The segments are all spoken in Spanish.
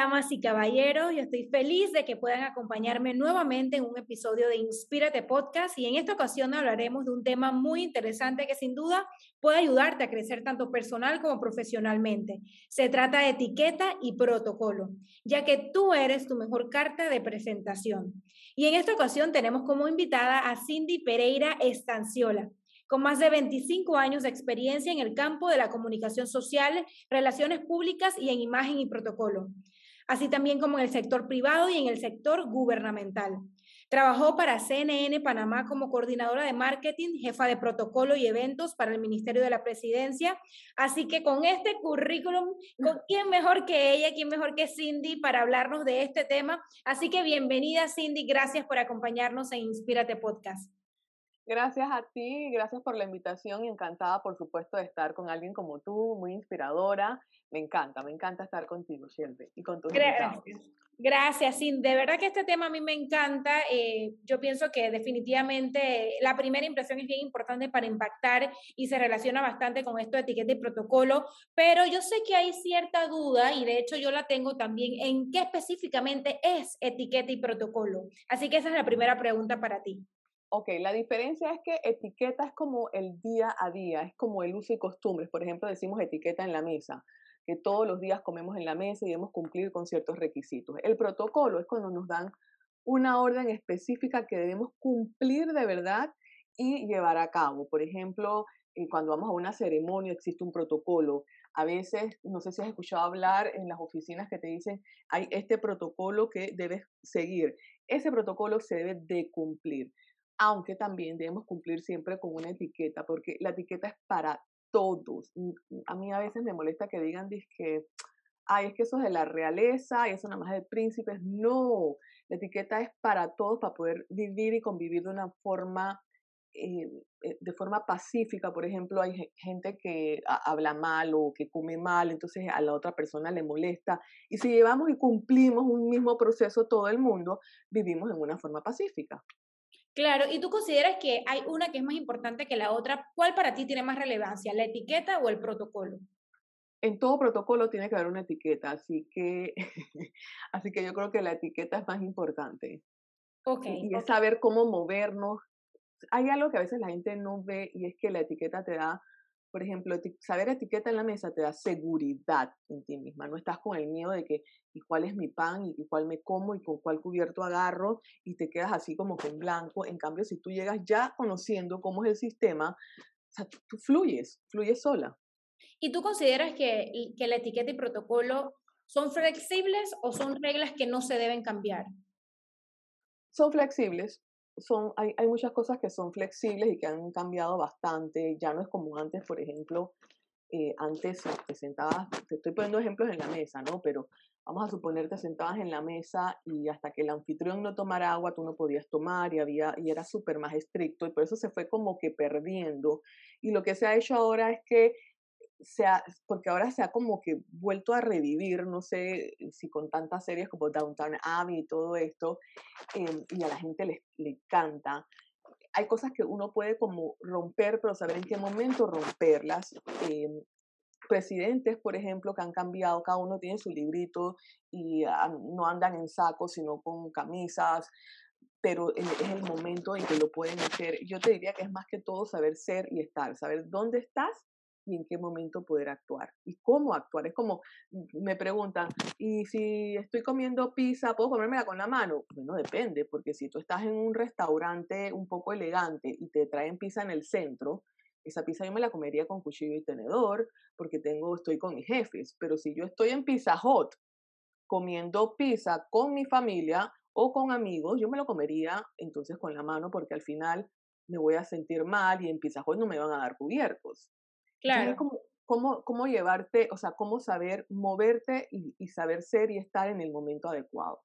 damas y caballeros. Yo estoy feliz de que puedan acompañarme nuevamente en un episodio de Inspírate Podcast y en esta ocasión hablaremos de un tema muy interesante que sin duda puede ayudarte a crecer tanto personal como profesionalmente. Se trata de etiqueta y protocolo, ya que tú eres tu mejor carta de presentación. Y en esta ocasión tenemos como invitada a Cindy Pereira Estanciola con más de 25 años de experiencia en el campo de la comunicación social, relaciones públicas y en imagen y protocolo, así también como en el sector privado y en el sector gubernamental. Trabajó para CNN Panamá como coordinadora de marketing, jefa de protocolo y eventos para el Ministerio de la Presidencia. Así que con este currículum, ¿con quién mejor que ella, quién mejor que Cindy para hablarnos de este tema? Así que bienvenida Cindy, gracias por acompañarnos en Inspírate Podcast. Gracias a ti, gracias por la invitación y encantada, por supuesto, de estar con alguien como tú, muy inspiradora. Me encanta, me encanta estar contigo siempre y con tus Gracias. Gracias, Sin. De verdad que este tema a mí me encanta. Eh, yo pienso que definitivamente la primera impresión es bien importante para impactar y se relaciona bastante con esto de etiqueta y protocolo, pero yo sé que hay cierta duda y de hecho yo la tengo también en qué específicamente es etiqueta y protocolo. Así que esa es la primera pregunta para ti. Ok, la diferencia es que etiqueta es como el día a día, es como el uso y costumbres. Por ejemplo, decimos etiqueta en la mesa, que todos los días comemos en la mesa y debemos cumplir con ciertos requisitos. El protocolo es cuando nos dan una orden específica que debemos cumplir de verdad y llevar a cabo. Por ejemplo, eh, cuando vamos a una ceremonia existe un protocolo. A veces, no sé si has escuchado hablar en las oficinas que te dicen, hay este protocolo que debes seguir. Ese protocolo se debe de cumplir aunque también debemos cumplir siempre con una etiqueta, porque la etiqueta es para todos. A mí a veces me molesta que digan que, ay, es que eso es de la realeza, y eso nada más de príncipes. No, la etiqueta es para todos, para poder vivir y convivir de una forma, eh, eh, de forma pacífica. Por ejemplo, hay gente que habla mal o que come mal, entonces a la otra persona le molesta. Y si llevamos y cumplimos un mismo proceso todo el mundo, vivimos en una forma pacífica. Claro, y tú consideras que hay una que es más importante que la otra. ¿Cuál para ti tiene más relevancia, la etiqueta o el protocolo? En todo protocolo tiene que haber una etiqueta, así que, así que yo creo que la etiqueta es más importante. Okay, y es saber cómo movernos. Hay algo que a veces la gente no ve y es que la etiqueta te da por ejemplo, saber etiqueta en la mesa te da seguridad en ti misma. No estás con el miedo de que, ¿y cuál es mi pan? ¿Y cuál me como? ¿Y con cuál cubierto agarro? Y te quedas así como que en blanco. En cambio, si tú llegas ya conociendo cómo es el sistema, o sea, tú fluyes, fluyes sola. ¿Y tú consideras que, que la etiqueta y protocolo son flexibles o son reglas que no se deben cambiar? Son flexibles, son, hay, hay muchas cosas que son flexibles y que han cambiado bastante. Ya no es como antes, por ejemplo, eh, antes te sentabas, te estoy poniendo ejemplos en la mesa, ¿no? Pero vamos a suponer te sentabas en la mesa y hasta que el anfitrión no tomara agua tú no podías tomar y había y era súper más estricto y por eso se fue como que perdiendo y lo que se ha hecho ahora es que porque ahora se ha como que vuelto a revivir, no sé si con tantas series como Downtown Abbey y todo esto, em, y a la gente le, le encanta. Hay cosas que uno puede como romper, pero saber en qué momento romperlas. Em, presidentes, por ejemplo, que han cambiado, cada uno tiene su librito y no andan en sacos, sino con camisas, pero es el momento en que lo pueden hacer. Yo te diría que es más que todo saber ser y estar, saber dónde estás y en qué momento poder actuar y cómo actuar. Es como mm, me preguntan, ¿y si estoy comiendo pizza, puedo comérmela con la mano? Bueno, depende, porque si tú estás en un restaurante un poco elegante y te traen pizza en el centro, esa pizza yo me la comería con cuchillo y tenedor porque tengo, estoy con mis jefes. Pero si yo estoy en Pizza Hot comiendo pizza con mi familia o con amigos, yo me lo comería entonces con la mano porque al final me voy a sentir mal y en Pizza Hot no me van a dar cubiertos. Claro. cómo, cómo, llevarte, o sea, cómo saber moverte y, saber ser y estar en el momento adecuado.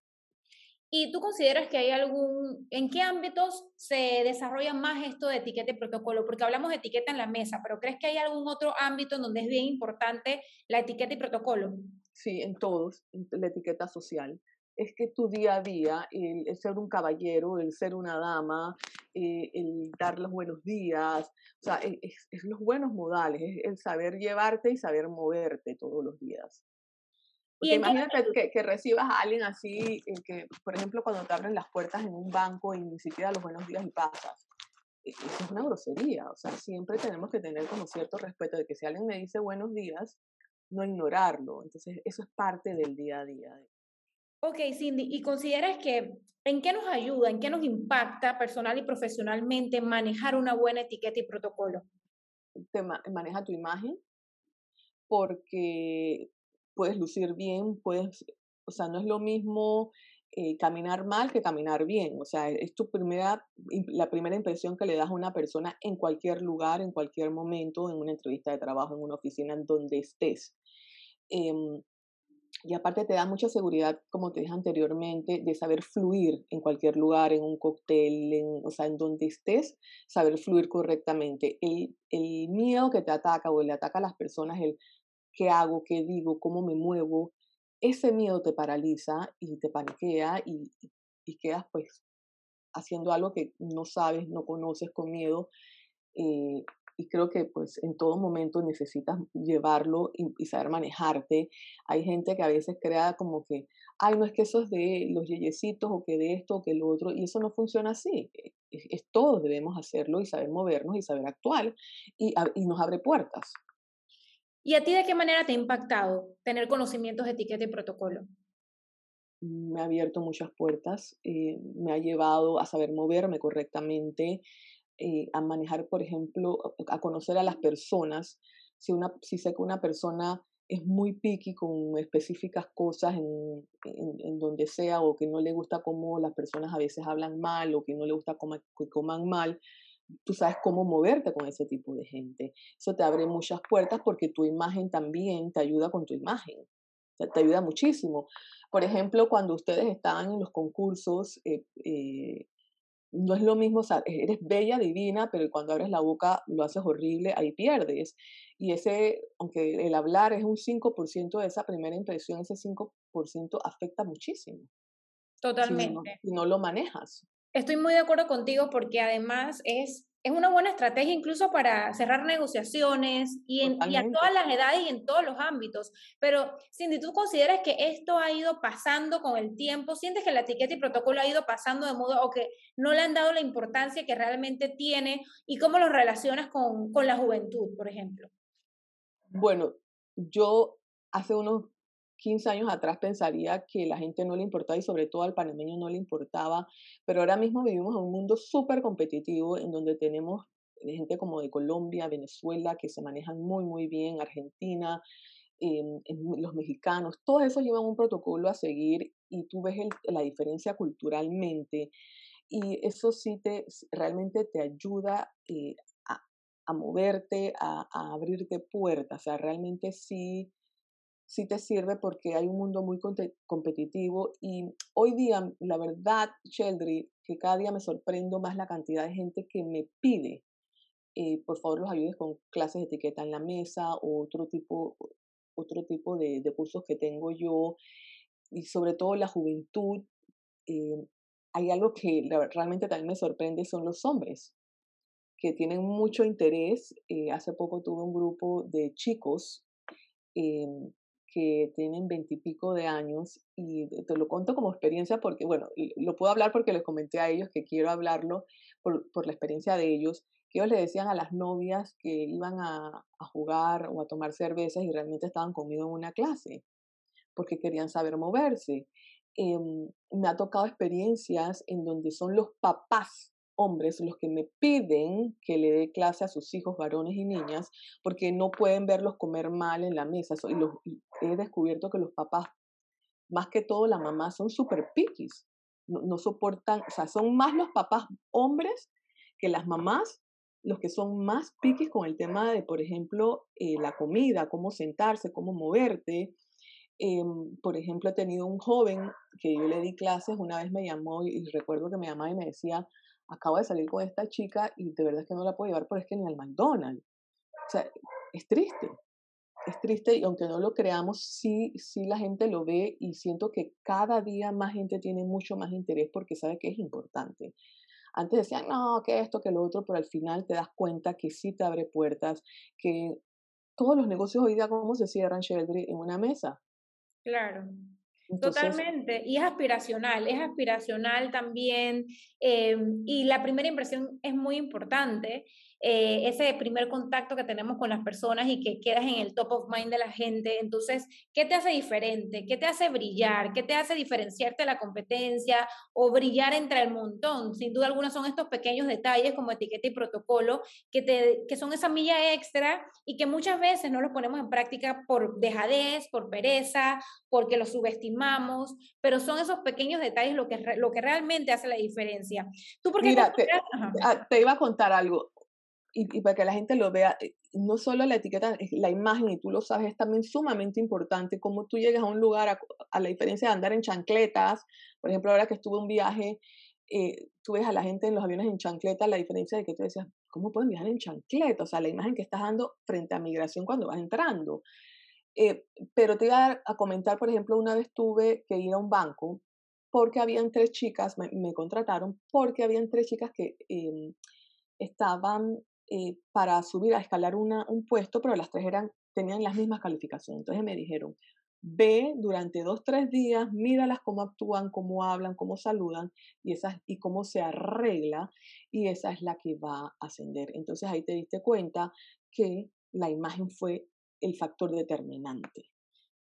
¿Y tú consideras que hay algún, en qué ámbitos se desarrolla más esto de etiqueta y protocolo? Porque hablamos de etiqueta en la mesa, pero ¿crees que hay algún otro ámbito en donde es bien importante la etiqueta y protocolo? Sí, en todos, la etiqueta social es que tu día a día, el, ser un caballero, el ser una dama, eh, el dar los buenos días, o sea, es, los buenos modales, es el saber llevarte y saber moverte todos los días. imagínate que, que, recibas a alguien así, eh, que, por ejemplo, cuando te abren las puertas en un banco y ni siquiera los buenos días y pasas. E, eso es una grosería. O sea, siempre tenemos que tener como cierto respeto de que si alguien me dice buenos días, no ignorarlo. Entonces, eso es parte del día a día. Ok, Cindy, ¿y consideras que en qué nos ayuda, en qué nos impacta personal y profesionalmente manejar una buena etiqueta y protocolo? Te maneja tu imagen porque puedes lucir bien, puedes, o sea, no es lo mismo eh, caminar mal que caminar bien. O sea, es tu primera, la primera impresión que le das a una persona en cualquier lugar, en cualquier momento, en una entrevista de trabajo, en una oficina, en donde estés. Em, y aparte te da mucha seguridad, como te dije anteriormente, de saber fluir en cualquier lugar, en un cóctel, en, o sea, en donde estés, saber fluir correctamente. El, el miedo que te ataca o le ataca a las personas, el qué hago, qué digo, cómo me muevo, ese miedo te paraliza y te paniquea y, y quedas pues haciendo algo que no sabes, no conoces con miedo. Eh, y creo que pues en todo momento necesitas llevarlo y, saber manejarte. Hay gente que a veces crea como que, ay, no es que eso es de los yeyecitos o que de esto o que lo otro, y eso no funciona así. E, es, todos debemos hacerlo y saber movernos y saber actuar y, y nos abre puertas. ¿Y a ti de qué manera te ha impactado tener conocimientos de etiqueta y protocolo? Me ha abierto muchas puertas, eh, me ha llevado a saber moverme correctamente, eh, a manejar, por ejemplo, a conocer a las personas. Si, una, si sé que una persona es muy picky con específicas cosas en, en, donde sea o que no le gusta cómo las personas a veces hablan mal o que no le gusta que coman mal, tú sabes cómo moverte con ese tipo de gente. Eso te abre muchas puertas porque tu imagen también te ayuda con tu imagen. te ayuda muchísimo. Por ejemplo, cuando ustedes están en los concursos, eh, eh, no es lo mismo, o sea, eres bella, divina, pero cuando abres la boca lo haces horrible, ahí pierdes. Y ese, aunque el hablar es un 5% de esa primera impresión, ese 5% afecta muchísimo. Totalmente. Si no lo manejas. Estoy muy de acuerdo contigo porque además es, es una buena estrategia incluso para cerrar negociaciones y, en, y, a todas las edades y en todos los ámbitos. Pero Cindy, ¿tú consideras que esto ha ido pasando con el tiempo? ¿Sientes que la etiqueta y protocolo ha ido pasando de modo o que no le han dado la importancia que realmente tiene? ¿Y cómo lo relacionas con, con la juventud, por ejemplo? Bueno, yo hace unos 15 años atrás pensaría que la gente no le importaba y sobre todo al panameño no le importaba, pero ahora mismo vivimos en un mundo súper competitivo en donde tenemos gente como de Colombia, Venezuela, que se manejan muy, muy bien, Argentina, em, los mexicanos, todos esos llevan un protocolo a seguir y tú ves la diferencia culturalmente y eso sí te realmente te ayuda eh, a, moverte, a, a, abrirte puertas, o sea, realmente sí sí te sirve porque hay un mundo muy competitivo y hoy día, la verdad, Sheldry, que cada día me sorprendo más la cantidad de gente que me pide, eh, por favor, los ayudes con clases de etiqueta en la mesa o otro tipo, otro tipo de, cursos que tengo yo y sobre todo la juventud. Eh, hay algo que realmente también me sorprende, son los hombres que tienen mucho interés. Eh, hace poco tuve un grupo de chicos que tienen veintipico de años y te lo cuento como experiencia porque, bueno, lo puedo hablar porque les comenté a ellos que quiero hablarlo por, por la experiencia de ellos, que ellos le decían a las novias que iban a, a jugar o a tomar cervezas y realmente estaban conmigo en una clase porque querían saber moverse. Eh, me ha tocado experiencias en donde son los papás hombres los que me piden que le dé clase a sus hijos varones y niñas porque no pueden verlos comer mal en la mesa. Y, los, he descubierto que los papás, más que todo la mamá, son súper piquis. No, soportan, o sea, son más los papás hombres que las mamás los que son más piquis con el tema de, por ejemplo, eh, la comida, cómo sentarse, cómo moverte. Em, por ejemplo, he tenido un joven que yo le di clases, una vez me llamó y recuerdo que me llamaba y me decía, acabo de salir con esta chica y de verdad es que no la puedo llevar, pero es que ni al McDonald's. O sea, es triste, es triste y aunque no lo creamos, sí, sí la gente lo ve y siento que cada día más gente tiene mucho más interés porque sabe que es importante. Antes decían, no, que esto, que lo otro, pero al final te das cuenta que sí te abre puertas, que todos los negocios hoy día, ¿cómo se cierran, Sheldry? En una mesa. Claro. Totalmente, y es aspiracional, es aspiracional también, em, y la primera impresión es muy importante, eh, ese primer contacto que tenemos con las personas y que quedas en el top of mind de la gente. Entonces, ¿qué te hace diferente? ¿Qué te hace brillar? ¿Qué te hace diferenciarte de la competencia o brillar entre el montón? Sin duda alguna son estos pequeños detalles como etiqueta y protocolo que, te, que son esa milla extra y que muchas veces no los ponemos en práctica por dejadez, por pereza, porque los subestimamos, pero son esos pequeños detalles lo que, lo que realmente hace la diferencia. ¿Tú por Mira, ah, te iba a contar algo y, para que la gente lo vea, eh, no solo la etiqueta, la imagen, y tú lo sabes, es también sumamente importante cómo tú llegas a un lugar, a, la diferencia de andar en chancletas, por ejemplo, ahora que estuve un viaje, eh, tú ves a la gente en los aviones en chancletas, la diferencia de que tú decías, ¿cómo pueden viajar en chancleta? O sea, la imagen que estás dando frente a migración cuando vas entrando. Eh, pero te iba a, comentar, por ejemplo, una vez tuve que ir a un banco porque habían tres chicas, me, me contrataron porque habían tres chicas que em, estaban eh, para subir a escalar una, un puesto, pero las tres eran, tenían las mismas calificaciones. Entonces me dijeron, ve durante dos, tres días, míralas cómo actúan, cómo hablan, cómo saludan y, esas, y cómo se arregla y esa es la que va a ascender. Entonces ahí te diste cuenta que la imagen fue el factor determinante.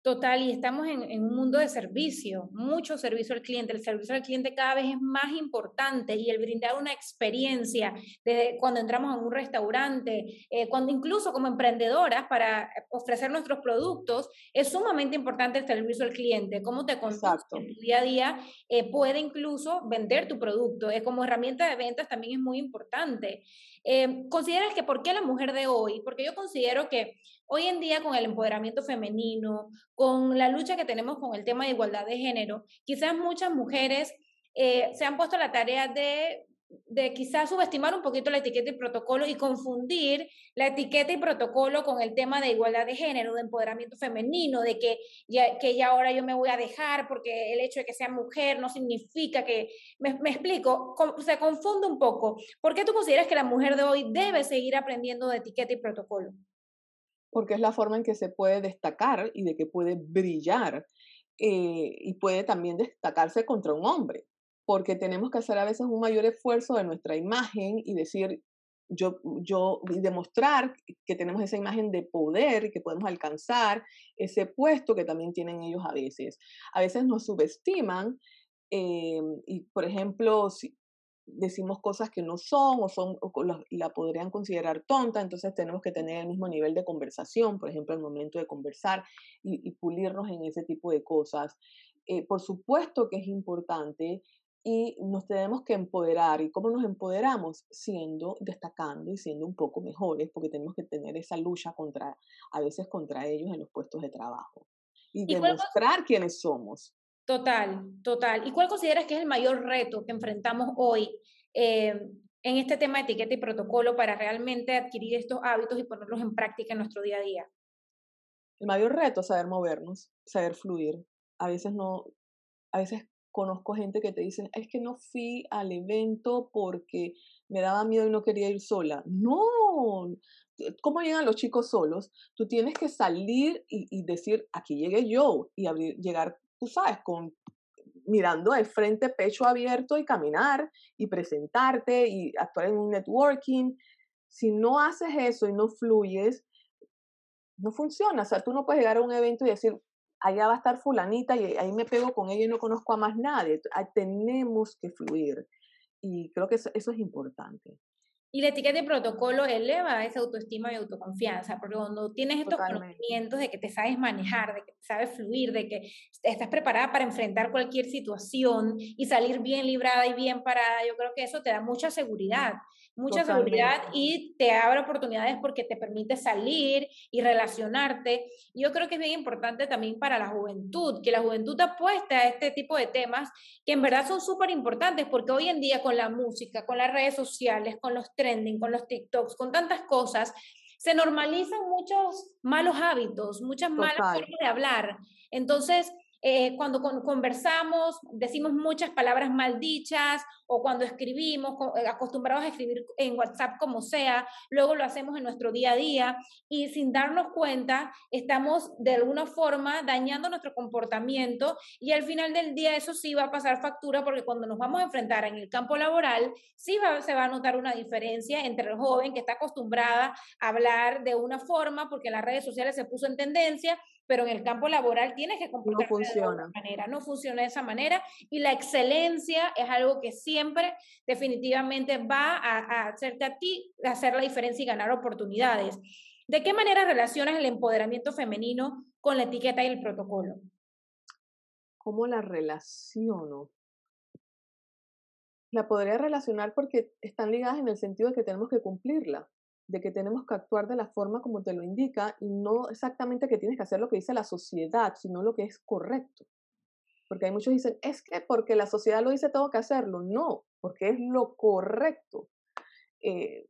Total, y estamos en, un mundo de servicio, mucho servicio al cliente. El servicio al cliente cada vez es más importante y el brindar una experiencia desde cuando entramos a un restaurante, eh, cuando incluso como emprendedoras para ofrecer nuestros productos, es sumamente importante el servicio al cliente. Cómo te conduces en tu día a día eh, puede incluso vender tu producto. es como herramienta de ventas también es muy importante. Eh, ¿Consideras que por qué la mujer de hoy? Porque yo considero que hoy en día con el empoderamiento femenino, con la lucha que tenemos con el tema de igualdad de género, quizás muchas mujeres eh, se han puesto la tarea de de quizás subestimar un poquito la etiqueta y protocolo y confundir la etiqueta y protocolo con el tema de igualdad de género, de empoderamiento femenino, de que ya, que ya ahora yo me voy a dejar porque el hecho de que sea mujer no significa que, me, me explico, se confunde un poco. ¿Por qué tú consideras que la mujer de hoy debe seguir aprendiendo de etiqueta y protocolo? Porque es la forma en que se puede destacar y de que puede brillar eh, y puede también destacarse contra un hombre porque tenemos que hacer a veces un mayor esfuerzo de nuestra imagen y decir, yo, yo, y demostrar que tenemos esa imagen de poder, que podemos alcanzar ese puesto que también tienen ellos a veces. A veces nos subestiman eh, y, por ejemplo, si decimos cosas que no son o, son, la, podrían considerar tonta, entonces tenemos que tener el mismo nivel de conversación, por ejemplo, el momento de conversar y, pulirnos en ese tipo de cosas. Eh, por supuesto que es importante y nos tenemos que empoderar. ¿Y cómo nos empoderamos? Siendo, destacando y siendo un poco mejores, porque tenemos que tener esa lucha contra, a veces contra ellos en los puestos de trabajo. Y, demostrar quiénes somos. Total, total. ¿Y cuál consideras que es el mayor reto que enfrentamos hoy eh, en este tema de etiqueta y protocolo para realmente adquirir estos hábitos y ponerlos en práctica en nuestro día a día? El mayor reto es saber movernos, saber fluir. A veces no, a veces conozco gente que te dice, es que no fui al evento porque me daba miedo y no quería ir sola. No, ¿cómo llegan los chicos solos? Tú tienes que salir y, decir, aquí llegué yo y abrir, llegar, tú sabes, con mirando de frente, pecho abierto y caminar y presentarte y actuar en un networking. Si no haces eso y no fluyes, no funciona. O sea, tú no puedes llegar a un evento y decir, allá va a estar fulanita y ahí me pego con ella y no conozco a más nadie. Tenemos que fluir y creo que eso, es importante. Y la etiqueta de protocolo eleva esa autoestima y autoconfianza, porque cuando tienes estos conocimientos de que te sabes manejar, de que te sabes fluir, de que estás preparada para enfrentar cualquier situación y salir bien librada y bien parada, yo creo que eso te da mucha seguridad mucha seguridad y te abre oportunidades porque te permite salir y relacionarte. Yo creo que es bien importante también para la juventud, que la juventud apuesta a este tipo de temas que en verdad son súper importantes porque hoy en día con la música, con las redes sociales, con los trending, con los TikToks, con tantas cosas, se normalizan muchos malos hábitos, muchas malas formas de hablar. Entonces, eh, cuando conversamos, decimos muchas palabras mal dichas o cuando escribimos, eh, acostumbrados a escribir en WhatsApp como sea, luego lo hacemos en nuestro día a día y sin darnos cuenta estamos de alguna forma dañando nuestro comportamiento y al final del día eso sí va a pasar factura porque cuando nos vamos a enfrentar en el campo laboral, sí se va a notar una diferencia entre el joven que está acostumbrada a hablar de una forma porque en las redes sociales se puso en tendencia pero en el campo laboral tienes que comportarte de otra manera, no funciona de esa manera y la excelencia es algo que siempre definitivamente va a, hacerte a ti hacer la diferencia y ganar oportunidades. ¿De qué manera relacionas el empoderamiento femenino con la etiqueta y el protocolo? ¿Cómo la relaciono? La podría relacionar porque están ligadas en el sentido de que tenemos que cumplirla de que tenemos que actuar de la forma como te lo indica y no exactamente que tienes que hacer lo que dice la sociedad, sino lo que es correcto. Porque hay muchos que dicen, es que porque la sociedad lo dice tengo que hacerlo. No, porque es lo correcto. Eh,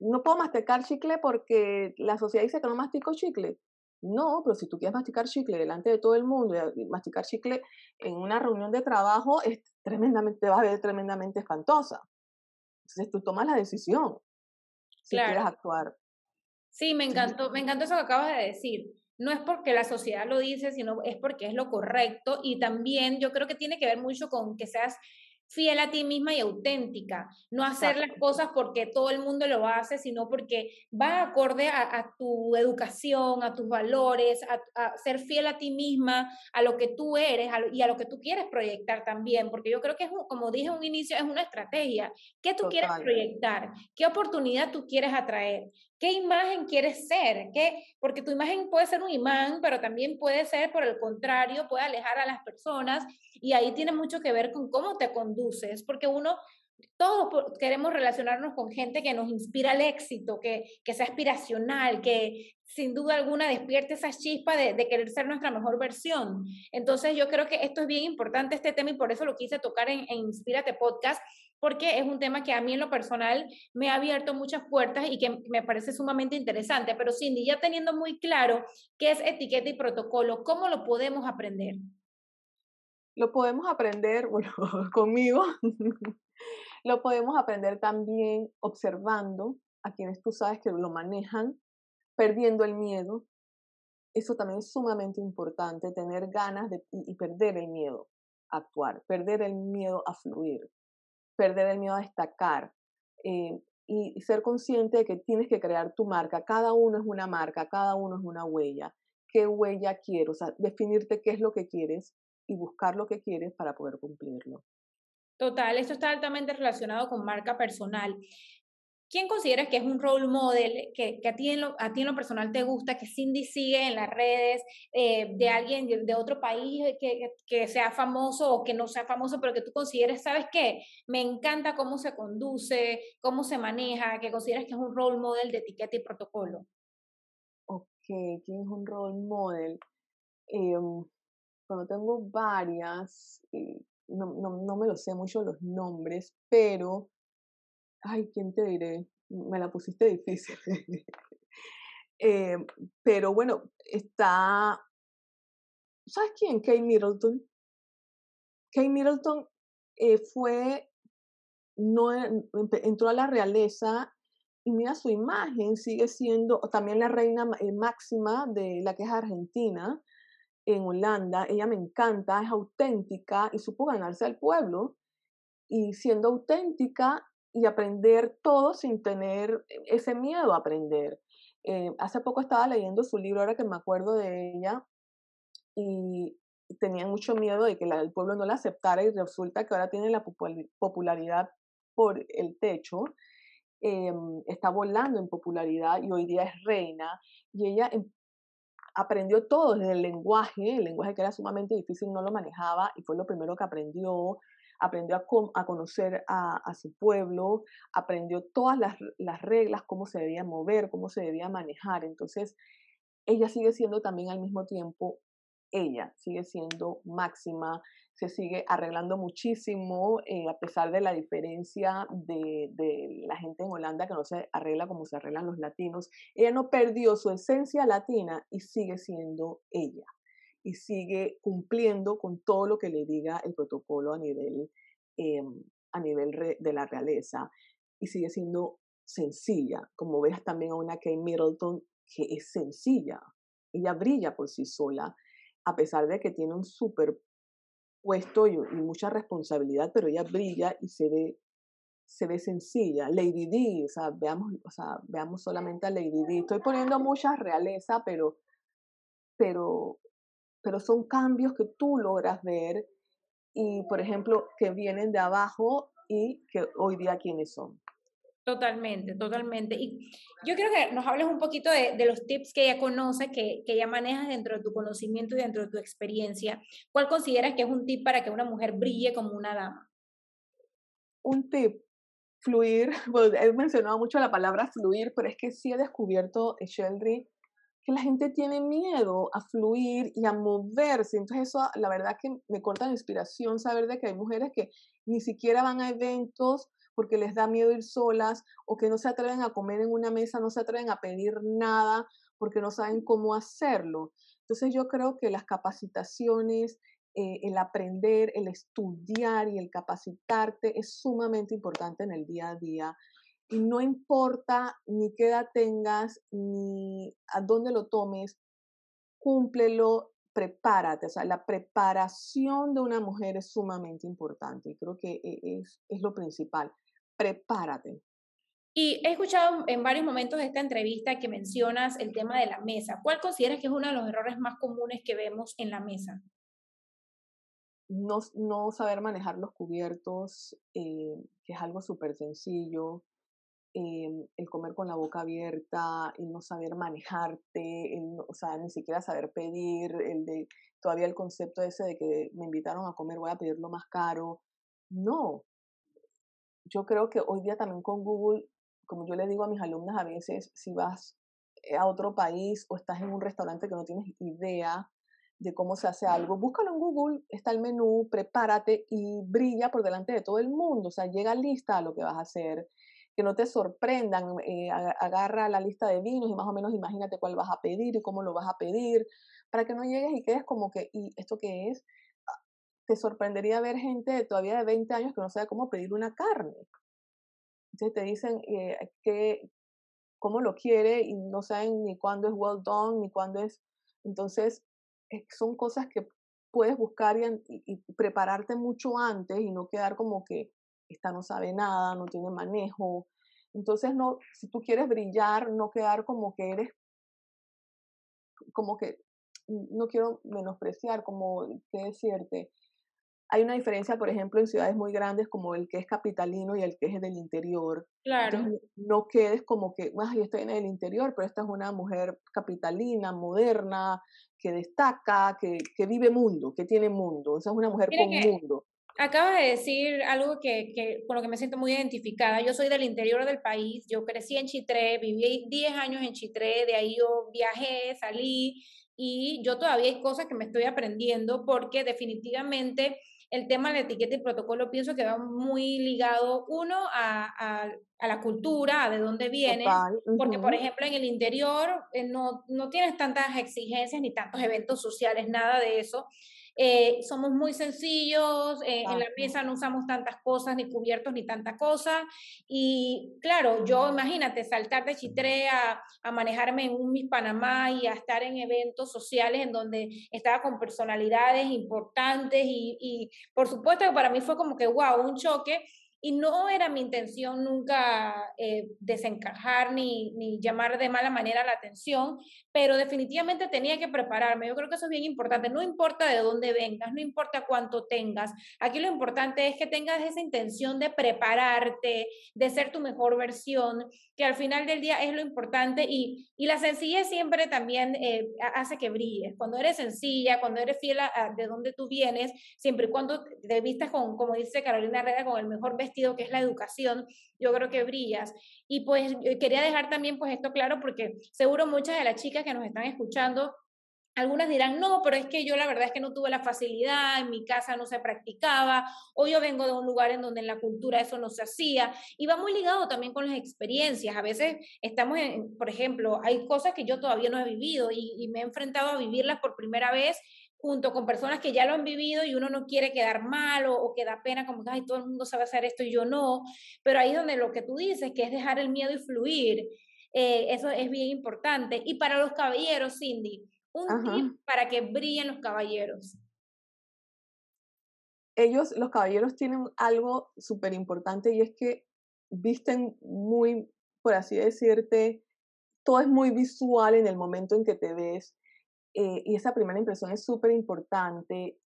no puedo masticar chicle porque la sociedad dice que no mastico chicle. No, pero si tú quieres masticar chicle delante de todo el mundo y masticar chicle en una reunión de trabajo, es tremendamente, va a ver tremendamente espantosa. Entonces tú tomas la decisión si quieres actuar. Sí, me encantó, me encantó eso que acabas de decir. No es porque la sociedad lo dice, sino es porque es lo correcto y también yo creo que tiene que ver mucho con que seas fiel a ti misma y auténtica, no hacer las cosas porque todo el mundo lo hace, sino porque va acorde a, tu educación, a tus valores, a, ser fiel a ti misma, a lo que tú eres y a lo que tú quieres proyectar también, porque yo creo que es, como dije en un inicio, es una estrategia. ¿Qué tú quieres proyectar? ¿Qué oportunidad tú quieres atraer? ¿Qué imagen quieres ser? ¿Qué? Porque tu imagen puede ser un imán, pero también puede ser, por el contrario, puede alejar a las personas y ahí tiene mucho que ver con cómo te conduces, porque uno, todos queremos relacionarnos con gente que nos inspira el éxito, que, que sea aspiracional, que sin duda alguna despierte esa chispa de, de, querer ser nuestra mejor versión. Entonces yo creo que esto es bien importante, este tema, y por eso lo quise tocar en, en Inspírate Podcast, porque es un tema que a mí en lo personal me ha abierto muchas puertas y que me parece sumamente interesante. Pero Cindy, ya teniendo muy claro qué es etiqueta y protocolo, ¿cómo lo podemos aprender? Lo podemos aprender, bueno, conmigo, lo podemos aprender también observando a quienes tú sabes que lo manejan, perdiendo el miedo. Eso también es sumamente importante, tener ganas de, y perder el miedo a actuar, perder el miedo a fluir perder el miedo a destacar eh, y ser consciente de que tienes que crear tu marca. Cada uno es una marca, cada uno es una huella. ¿Qué huella quiero? O sea, definirte qué es lo que quieres y buscar lo que quieres para poder cumplirlo. Total, esto está altamente relacionado con marca personal. ¿Quién consideras que es un role model que, a, ti en lo, a ti en lo personal te gusta, que Cindy sigue en las redes, eh, de alguien de, otro país que, que, sea famoso o que no sea famoso, pero que tú consideres, ¿sabes qué? Me encanta cómo se conduce, cómo se maneja, que consideras que es un role model de etiqueta y protocolo. Ok, ¿quién es un role model? Eh, bueno, tengo varias, eh, no, no, no me lo sé mucho los nombres, pero ay, ¿quién te diré? Me la pusiste difícil. Eh, pero bueno, está, ¿sabes quién? Kate Middleton. Kate Middleton eh, fue, no entró a la realeza y mira su imagen, sigue siendo también la reina máxima de la que es argentina en Holanda. Ella me encanta, es auténtica y supo ganarse al pueblo. Y siendo auténtica, y aprender todo sin tener ese miedo a aprender. Eh, hace poco estaba leyendo su libro, ahora que me acuerdo de ella, y tenía mucho miedo de que el pueblo no la aceptara y resulta que ahora tiene la popularidad por el techo. Em, está volando en popularidad y hoy día es reina y ella em, aprendió todo desde el lenguaje, el lenguaje que era sumamente difícil no lo manejaba y fue lo primero que aprendió, aprendió a, conocer a, su pueblo, aprendió todas las, las, reglas, cómo se debía mover, cómo se debía manejar. Entonces, ella sigue siendo también al mismo tiempo ella, sigue siendo máxima, se sigue arreglando muchísimo, eh, a pesar de la diferencia de, de, la gente en Holanda que no se arregla como se arreglan los latinos. Ella no perdió su esencia latina y sigue siendo ella. y sigue cumpliendo con todo lo que le diga el protocolo a nivel, em, a nivel de la realeza y sigue siendo sencilla, como ves también a una Kate Middleton que es sencilla, ella brilla por sí sola, a pesar de que tiene un super puesto y, mucha responsabilidad, pero ella brilla y se ve, se ve sencilla. Lady D, o sea, veamos, o sea, veamos solamente a Lady D. Estoy poniendo mucha realeza, pero, pero, pero son cambios que tú logras ver y, por ejemplo, que vienen de abajo y que hoy día quiénes son. Totalmente, totalmente. Y yo quiero que nos hables un poquito de, de los tips que ya conoces, que, que, ya manejas dentro de tu conocimiento y dentro de tu experiencia. ¿Cuál consideras que es un tip para que una mujer brille como una dama? Un tip, fluir. Pues he mencionado mucho la palabra fluir, pero es que sí he descubierto, Sheldry, que la gente tiene miedo a fluir y a moverse. Entonces eso, la verdad que me corta la inspiración saber de que hay mujeres que ni siquiera van a eventos porque les da miedo ir solas o que no se atreven a comer en una mesa, no se atreven a pedir nada porque no saben cómo hacerlo. Entonces yo creo que las capacitaciones, eh, el aprender, el estudiar y el capacitarte es sumamente importante en el día a día. Y no importa ni qué edad tengas, ni a dónde lo tomes, cúmplelo, prepárate, o sea, la preparación de una mujer es sumamente importante y creo que e, es, es lo principal prepárate. Y he escuchado en varios momentos de esta entrevista que mencionas el tema de la mesa. ¿Cuál consideras que es uno de los errores más comunes que vemos en la mesa? No, no saber manejar los cubiertos, eh, que es algo súper sencillo. Eh, el comer con la boca abierta, el no saber manejarte, el o sea, ni siquiera saber pedir, el de todavía el concepto ese de que me invitaron a comer, voy a pedir lo más caro. No, yo creo que hoy día también con Google, como yo le digo a mis alumnas a veces, si vas eh, a otro país o estás en un restaurante que no tienes idea de cómo se hace algo, búscalo en Google, está el menú, prepárate y brilla por delante de todo el mundo, o sea, llega lista a lo que vas a hacer, que no te sorprendan, eh, agarra la lista de vinos y más o menos imagínate cuál vas a pedir y cómo lo vas a pedir, para que no llegues y quedes como que, ¿y esto qué es? Te sorprendería ver gente todavía de 20 años que no sabe cómo pedir una carne. Entonces te dicen eh, que cómo lo quiere y no saben ni cuándo es well done, ni cuándo es... Entonces, son cosas que puedes buscar y, y, prepararte mucho antes y no quedar como que esta no sabe nada, no tiene manejo. Entonces, no, si tú quieres brillar, no quedar como que eres, como que, no quiero menospreciar, como, ¿qué decirte? Hay una diferencia, por ejemplo, en ciudades muy grandes como el que es capitalino y el que es del interior. Claro. no quedes como que, yo estoy en el interior, pero esta es una mujer capitalina, moderna, que destaca, que, que vive mundo, que tiene mundo. Esa es una mujer con mundo. Acabas de decir algo que, que, con lo que me siento muy identificada. Yo soy del interior del país, yo crecí en Chitré, viví 10 años en Chitré, de ahí yo viajé, salí y yo todavía hay cosas que me estoy aprendiendo porque definitivamente el tema de la etiqueta y protocolo pienso que va muy ligado, uno, a, la cultura, a de dónde vienes, porque por ejemplo en el interior eh, no, no tienes tantas exigencias ni tantos eventos sociales, nada de eso. Eh, somos muy sencillos, eh, en la mesa no usamos tantas cosas, ni cubiertos, ni tanta cosa. Y claro, yo imagínate saltar de Chitré a, a manejarme en un Miss Panamá y a estar en eventos sociales en donde estaba con personalidades importantes y, y por supuesto que para mí fue como que, wow, un choque y no era mi intención nunca eh, desencajar ni, ni, llamar de mala manera la atención, pero definitivamente tenía que prepararme. Yo creo que eso es bien importante. No importa de dónde vengas, no importa cuánto tengas. Aquí lo importante es que tengas esa intención de prepararte, de ser tu mejor versión, que al final del día es lo importante y, y la sencillez siempre también eh, hace que brilles. Cuando eres sencilla, cuando eres fiel a, de dónde tú vienes, siempre y cuando te vistas con, como dice Carolina Herrera, con el mejor vestido que es la educación, yo creo que brillas. Y pues quería dejar también pues esto claro porque seguro muchas de las chicas que nos están escuchando algunas dirán, no, pero es que yo la verdad es que no tuve la facilidad, en mi casa no se practicaba, o yo vengo de un lugar en donde en la cultura eso no se hacía, y va muy ligado también con las experiencias. A veces estamos, en, por ejemplo, hay cosas que yo todavía no he vivido y, y me he enfrentado a vivirlas por primera vez junto con personas que ya lo han vivido y uno no quiere quedar mal o, o que da pena como que Ay, todo el mundo sabe hacer esto y yo no, pero ahí es donde lo que tú dices, que es dejar el miedo y fluir, eh, eso es bien importante. Y para los caballeros, Cindy, un tip para que brillen los caballeros. Ellos, los caballeros, tienen algo súper importante y es que visten muy, por así decirte, todo es muy visual en el momento en que te ves eh, y esa primera impresión es súper importante,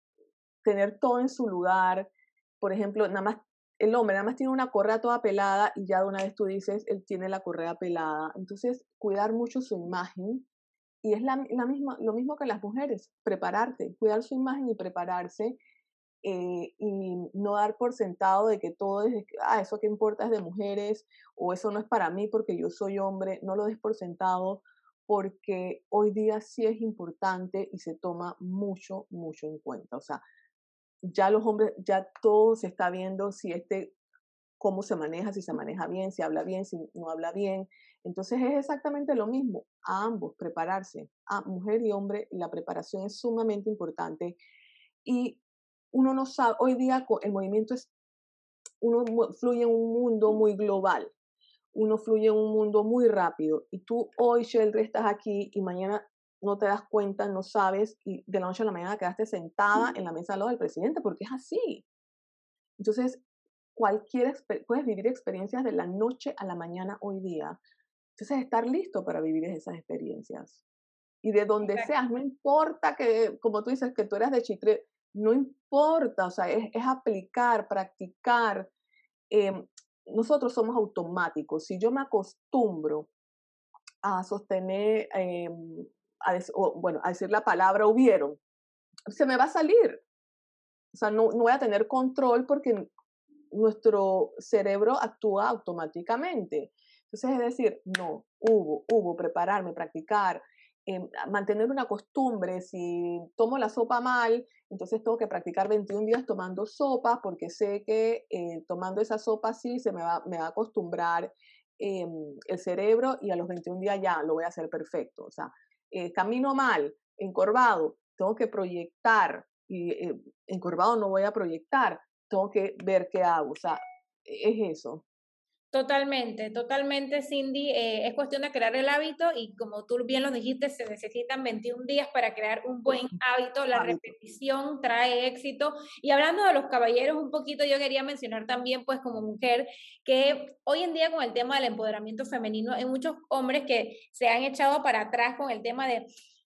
tener todo en su lugar, por ejemplo, nada más el hombre nada más tiene una correa toda pelada y ya de una vez tú dices, él tiene la correa pelada. Entonces, cuidar mucho su imagen y es la, misma, lo mismo que las mujeres, prepararte, cuidar su imagen y prepararse eh, y no dar por sentado de que todo es, ah, eso que importa es de mujeres o eso no es para mí porque yo soy hombre, no lo des por sentado porque hoy día sí es importante y se toma mucho, mucho en cuenta. O sea, ya los hombres, ya todo se está viendo si este, cómo se maneja, si se maneja bien, si habla bien, si no habla bien. Entonces es exactamente lo mismo, a ambos prepararse, a mujer y hombre, la preparación es sumamente importante y uno no sabe, hoy día el movimiento es, uno fluye en un mundo muy global, uno fluye en un mundo muy rápido y tú hoy, Sheldry, estás aquí y mañana no te das cuenta, no sabes y de la noche a la mañana quedaste sentada en la mesa al lado del presidente porque es así. Entonces, cualquier, puedes vivir experiencias de la noche a la mañana hoy día. Entonces, estar listo para vivir esas experiencias. Y de donde seas, no importa que, como tú dices, que tú eras de Chitre, no importa, o sea, es, aplicar, practicar. Em, nosotros somos automáticos. Si yo me acostumbro a sostener em, a bueno, a decir la palabra hubieron, se me va a salir. O sea, no, no voy a tener control porque nuestro cerebro actúa automáticamente. Entonces, es decir, no, hubo, hubo, prepararme, practicar, em, mantener una costumbre. Si tomo la sopa mal, entonces tengo que practicar 21 días tomando sopa porque sé que eh, tomando esa sopa sí se me va, me va a acostumbrar em, el cerebro y a los 21 días ya lo voy a hacer perfecto. O sea, eh, camino mal, encorvado, tengo que proyectar y eh, encorvado no voy a proyectar, tengo que ver qué hago, o sea, es eso. Totalmente, totalmente, Cindy. Eh, es cuestión de crear el hábito y como tú bien lo dijiste, se necesitan 21 días para crear un buen hábito. La repetición trae éxito. Y hablando de los caballeros un poquito, yo quería mencionar también, pues como mujer, que hoy en día con el tema del empoderamiento femenino, hay muchos hombres que se han echado para atrás con el tema de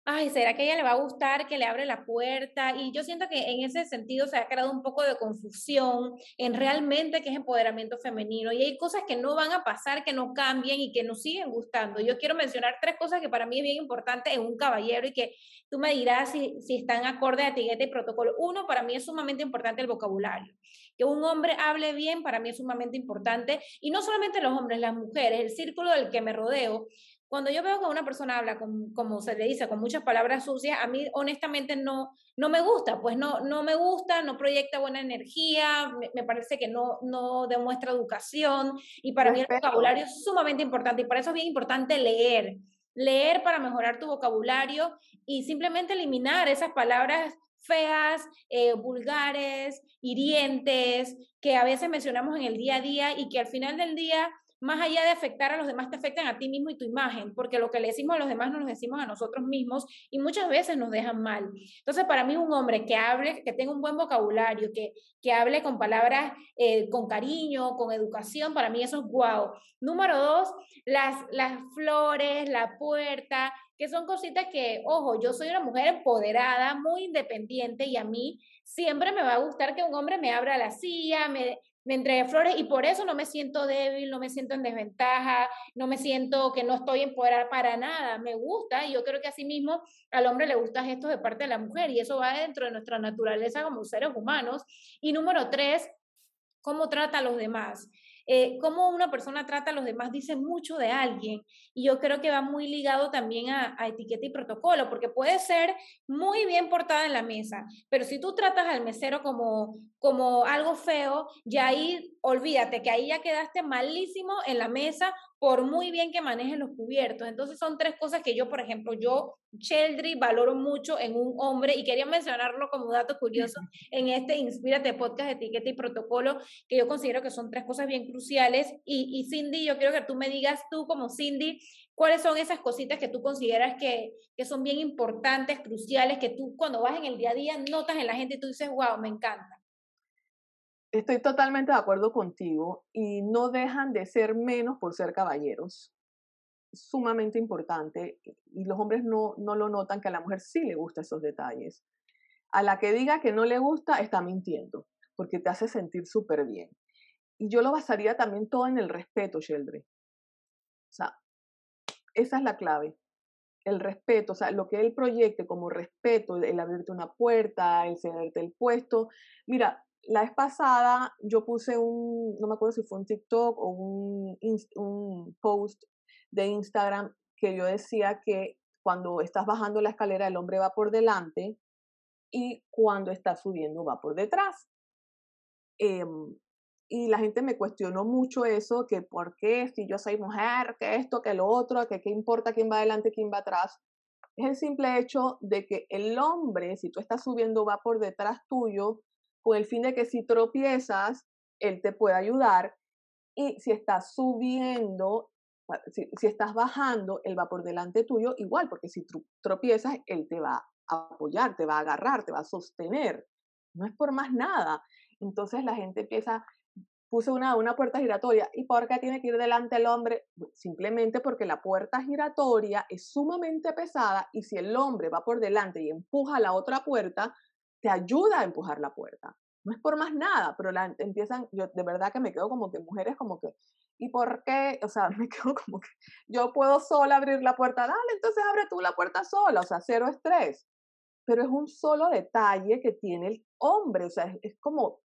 ay, ¿será que ella le va a gustar que le abre la puerta? Y yo siento que en ese sentido se ha creado un poco de confusión en realmente qué es empoderamiento femenino. Y hay cosas que no van a pasar, que no cambien y que nos siguen gustando. Yo quiero mencionar tres cosas que para mí es bien importante en un caballero y que tú me dirás si, si están acorde a etiqueta y protocolo. Uno, para mí es sumamente importante el vocabulario. Que un hombre hable bien, para mí es sumamente importante. Y no solamente los hombres, las mujeres, el círculo del que me rodeo cuando yo veo que una persona habla, con, como se le dice, con muchas palabras sucias, a mí honestamente no, no me gusta, pues no, no me gusta, no proyecta buena energía, me, parece que no, no demuestra educación y para mí el vocabulario es sumamente importante y por eso es bien importante leer, leer para mejorar tu vocabulario y simplemente eliminar esas palabras feas, eh, vulgares, hirientes, que a veces mencionamos en el día a día y que al final del día más allá de afectar a los demás, te afectan a ti mismo y tu imagen, porque lo que le decimos a los demás no nos decimos a nosotros mismos y muchas veces nos dejan mal. Entonces, para mí, un hombre que hable, que tenga un buen vocabulario, que, que hable con palabras eh, con cariño, con educación, para mí eso es guau. Número dos, las, las flores, la puerta, que son cositas que, ojo, yo soy una mujer empoderada, muy independiente y a mí siempre me va a gustar que un hombre me abra la silla, me, me entregué flores y por eso no me siento débil, no me siento en desventaja, no me siento que no estoy empoderada para nada, me gusta y yo creo que así mismo al hombre le gusta esto de parte de la mujer y eso va dentro de nuestra naturaleza como seres humanos. Y número tres, cómo trata a los demás. Eh, cómo una persona trata a los demás dice mucho de alguien. Y yo creo que va muy ligado también a, etiqueta y protocolo, porque puede ser muy bien portada en la mesa, pero si tú tratas al mesero como, como algo feo, ya ahí olvídate que ahí ya quedaste malísimo en la mesa por muy bien que manejen los cubiertos. Entonces son tres cosas que yo, por ejemplo, yo, Sheldry, valoro mucho en un hombre y quería mencionarlo como dato curioso en este Inspírate Podcast, Etiqueta y Protocolo, que yo considero que son tres cosas bien cruciales. Y, y Cindy, yo quiero que tú me digas, tú como Cindy, ¿Cuáles son esas cositas que tú consideras que, que, son bien importantes, cruciales, que tú cuando vas en el día a día notas en la gente y tú dices, wow, me encanta? Estoy totalmente de acuerdo contigo y no dejan de ser menos por ser caballeros. Sumamente importante y los hombres no, no lo notan que a la mujer sí le gustan esos detalles. A la que diga que no le gusta está mintiendo porque te hace sentir súper bien. Y yo lo basaría también todo en el respeto, Sheldry. O sea, esa es la clave. El respeto, o sea, lo que él proyecte como respeto, el abrirte una puerta, el cederte el puesto. Mira, la vez pasada yo puse un, no me acuerdo si fue un TikTok o un, post de Instagram que yo decía que cuando estás bajando la escalera el hombre va por delante y cuando estás subiendo va por detrás. Em, y la gente me cuestionó mucho eso, que por qué, si yo soy mujer, que esto, que lo otro, que qué importa quién va adelante, quién va atrás. Es el simple hecho de que el hombre, si tú estás subiendo, va por detrás tuyo, con el fin de que si tropiezas, él te puede ayudar. Y si estás subiendo, si, si estás bajando, él va por delante tuyo, igual, porque si tropiezas, él te va a apoyar, te va a agarrar, te va a sostener. No es por más nada. Entonces la gente empieza, puse una, una puerta giratoria. ¿Y por qué tiene que ir delante el hombre? Simplemente porque la puerta giratoria es sumamente pesada y si el hombre va por delante y empuja la otra puerta, te ayuda a empujar la puerta. No es por más nada, pero la, empiezan, yo de verdad que me quedo como que mujeres como que, ¿y por qué? O sea, me quedo como que yo puedo sola abrir la puerta, dale, entonces abre tú la puerta sola, o sea, cero estrés. Pero es un solo detalle que tiene el hombre, o sea, es como,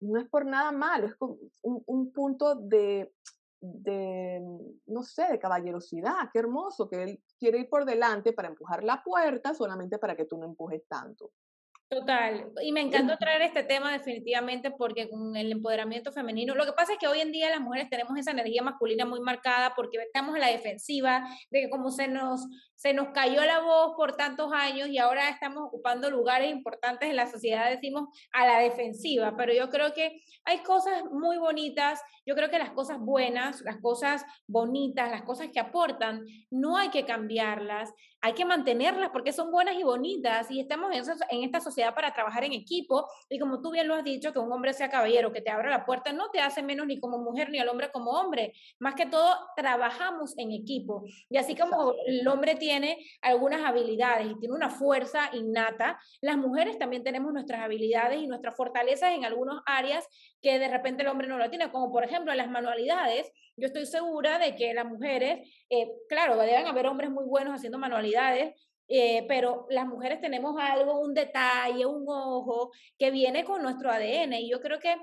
no es por nada malo, es un, un punto de, de, no sé, de caballerosidad, qué hermoso, que él quiere ir por delante para empujar la puerta solamente para que tú no empujes tanto. Total, y me encanta traer este tema definitivamente porque con el empoderamiento femenino, lo que pasa es que hoy en día las mujeres tenemos esa energía masculina muy marcada porque estamos en la defensiva, de que como se nos, se nos cayó la voz por tantos años y ahora estamos ocupando lugares importantes en la sociedad, decimos a la defensiva, pero yo creo que hay cosas muy bonitas, yo creo que las cosas buenas, las cosas bonitas, las cosas que aportan, no hay que cambiarlas, hay que mantenerlas porque son buenas y bonitas y estamos en, en esta sociedad para trabajar en equipo. Y como tú bien lo has dicho, que un hombre sea caballero, que te abra la puerta, no te hace menos ni como mujer ni al hombre como hombre, más que todo trabajamos en equipo. Y así como el hombre tiene algunas habilidades y tiene una fuerza innata, las mujeres también tenemos nuestras habilidades y nuestras fortalezas en algunas áreas que de repente el hombre no lo tiene, como por ejemplo las manualidades. Yo estoy segura de que las mujeres, eh, claro, deben haber hombres muy buenos haciendo manualidades, eh, pero las mujeres tenemos algo, un detalle, un ojo que viene con nuestro ADN y yo creo que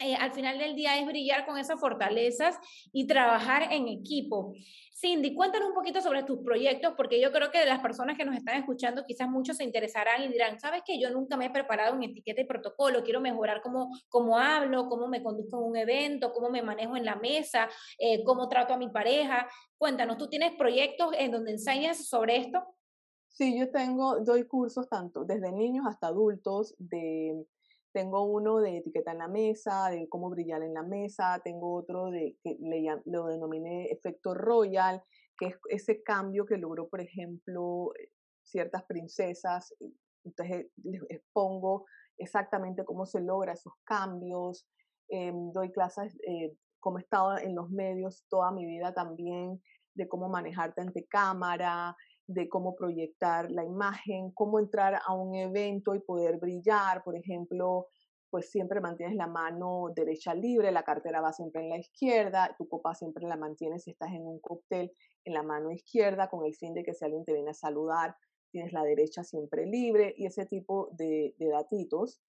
eh, al final del día es brillar con esas fortalezas y trabajar en equipo. Cindy, cuéntanos un poquito sobre tus proyectos, porque yo creo que de las personas que nos están escuchando, quizás muchos se interesarán y dirán, sabes que yo nunca me he preparado en etiqueta y protocolo, quiero mejorar cómo, cómo hablo, cómo me conduzco en un evento, cómo me manejo en la mesa, eh, cómo trato a mi pareja. Cuéntanos, ¿tú tienes proyectos en donde enseñas sobre esto? Sí, yo tengo, doy cursos tanto desde niños hasta adultos de tengo uno de etiqueta en la mesa, de cómo brillar en la mesa, tengo otro de que le, lo denominé efecto royal, que es ese cambio que logró, por ejemplo, eh, ciertas princesas. Entonces les expongo exactamente cómo se logra esos cambios. Em, doy clases, eh, como he estado en los medios toda mi vida también, de cómo manejarte ante cámara, de cómo proyectar la imagen, cómo entrar a un evento y poder brillar, por ejemplo, pues siempre mantienes la mano derecha libre, la cartera va siempre en la izquierda, tu copa siempre la mantienes si estás en un cóctel en la mano izquierda con el fin de que si alguien te viene a saludar, tienes la derecha siempre libre y ese tipo de, datitos.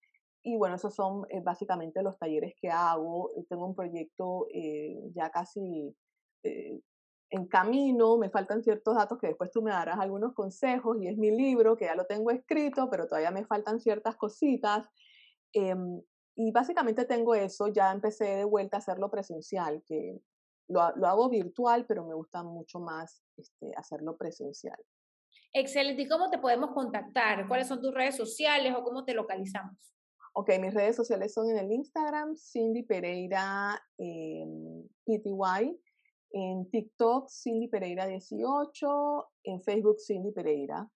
Y bueno, esos son eh, básicamente los talleres que hago. Tengo un proyecto eh, ya casi eh, en camino, me faltan ciertos datos que después tú me darás algunos consejos y es mi libro que ya lo tengo escrito, pero todavía me faltan ciertas cositas. Em, y básicamente tengo eso, ya empecé de vuelta a hacerlo presencial, que lo, hago virtual, pero me gusta mucho más este, hacerlo presencial. Excelente. ¿Y cómo te podemos contactar? ¿Cuáles son tus redes sociales o cómo te localizamos? Ok, mis redes sociales son en el Instagram, Cindy Pereira em, PTY, en TikTok, Cindy Pereira 18, en Facebook, Cindy Pereira.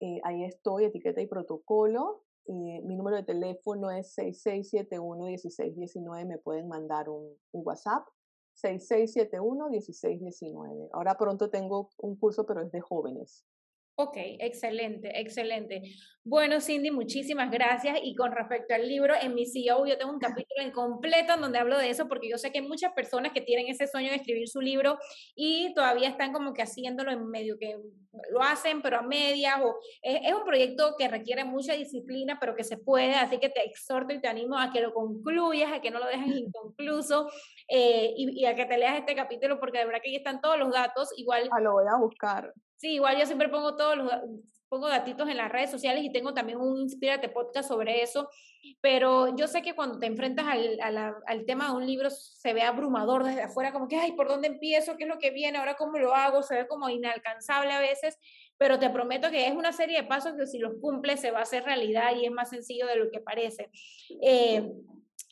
Eh, ahí estoy, etiqueta y protocolo. Eh, mi número de teléfono es 6671-1619. Me pueden mandar un, un WhatsApp. 6671-1619. Ahora pronto tengo un curso, pero es de jóvenes. Ok, excelente, excelente. Bueno, Cindy, muchísimas gracias. Y con respecto al libro, en mi CEO yo tengo un capítulo en completo en donde hablo de eso, porque yo sé que hay muchas personas que tienen ese sueño de escribir su libro y todavía están como que haciéndolo en medio, que lo hacen, pero a medias, o es, un proyecto que requiere mucha disciplina, pero que se puede, así que te exhorto y te animo a que lo concluyas, a que no lo dejes inconcluso eh, y, y, a que te leas este capítulo, porque de verdad que ahí están todos los datos. Igual. Ah, lo voy a buscar. Sí, igual yo siempre pongo todos los pongo datitos en las redes sociales y tengo también un Inspírate podcast sobre eso, pero yo sé que cuando te enfrentas al, al, tema de un libro se ve abrumador desde afuera, como que, ay, ¿por dónde empiezo? ¿Qué es lo que viene? ¿Ahora cómo lo hago? Se ve como inalcanzable a veces, pero te prometo que es una serie de pasos que si los cumples se va a hacer realidad y es más sencillo de lo que parece. Eh,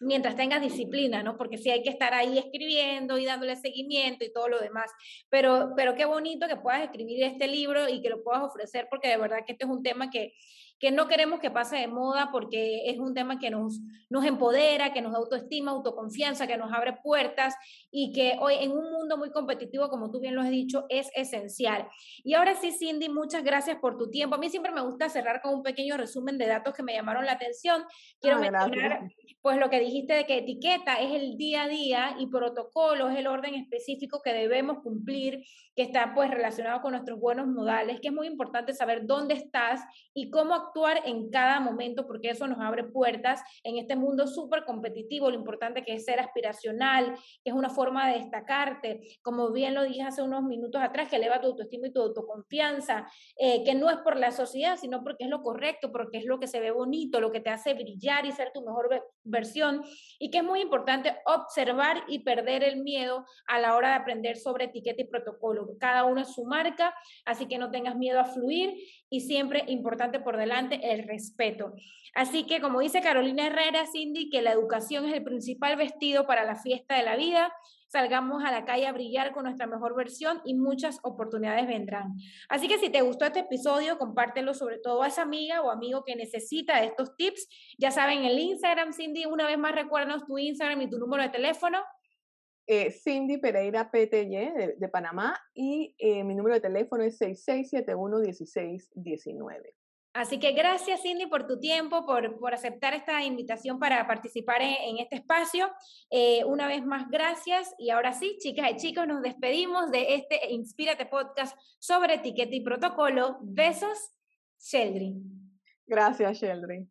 mientras tengas disciplina, ¿no? Porque sí hay que estar ahí escribiendo y dándole seguimiento y todo lo demás. Pero, pero qué bonito que puedas escribir este libro y que lo puedas ofrecer, porque de verdad que este es un tema que, que no queremos que pase de moda porque es un tema que nos, nos empodera, que nos da autoestima, autoconfianza, que nos abre puertas y que hoy en un mundo muy competitivo, como tú bien lo has dicho, es esencial. Y ahora sí, Cindy, muchas gracias por tu tiempo. A mí siempre me gusta cerrar con un pequeño resumen de datos que me llamaron la atención. Quiero ah, mencionar pues lo que dijiste de que etiqueta es el día a día y protocolo es el orden específico que debemos cumplir, que está pues relacionado con nuestros buenos modales, que es muy importante saber dónde estás y cómo actuar en cada momento, porque eso nos abre puertas en este mundo súper competitivo, lo importante que es ser aspiracional, que es una forma de destacarte, como bien lo dije hace unos minutos atrás, que eleva tu autoestima y tu autoconfianza, eh, que no es por la sociedad, sino porque es lo correcto, porque es lo que se ve bonito, lo que te hace brillar y ser tu mejor versión, y que es muy importante observar y perder el miedo a la hora de aprender sobre etiqueta y protocolo. Cada uno es su marca, así que no tengas miedo a fluir y siempre importante por delante el respeto. Así que como dice Carolina Herrera, Cindy, que la educación es el principal vestido para la fiesta de la vida, salgamos a la calle a brillar con nuestra mejor versión y muchas oportunidades vendrán. Así que si te gustó este episodio, compártelo sobre todo a esa amiga o amigo que necesita estos tips. Ya saben, el Instagram, Cindy, una vez más recuérdanos tu Instagram y tu número de teléfono. Eh, Cindy Pereira PTY de, Panamá y eh, mi número de teléfono es 6671-1619. Así que gracias Cindy por tu tiempo, por, por aceptar esta invitación para participar en, este espacio. Eh, una vez más, gracias. Y ahora sí, chicas y chicos, nos despedimos de este Inspírate Podcast sobre etiqueta y protocolo. Besos, Sheldry. Gracias, Sheldry.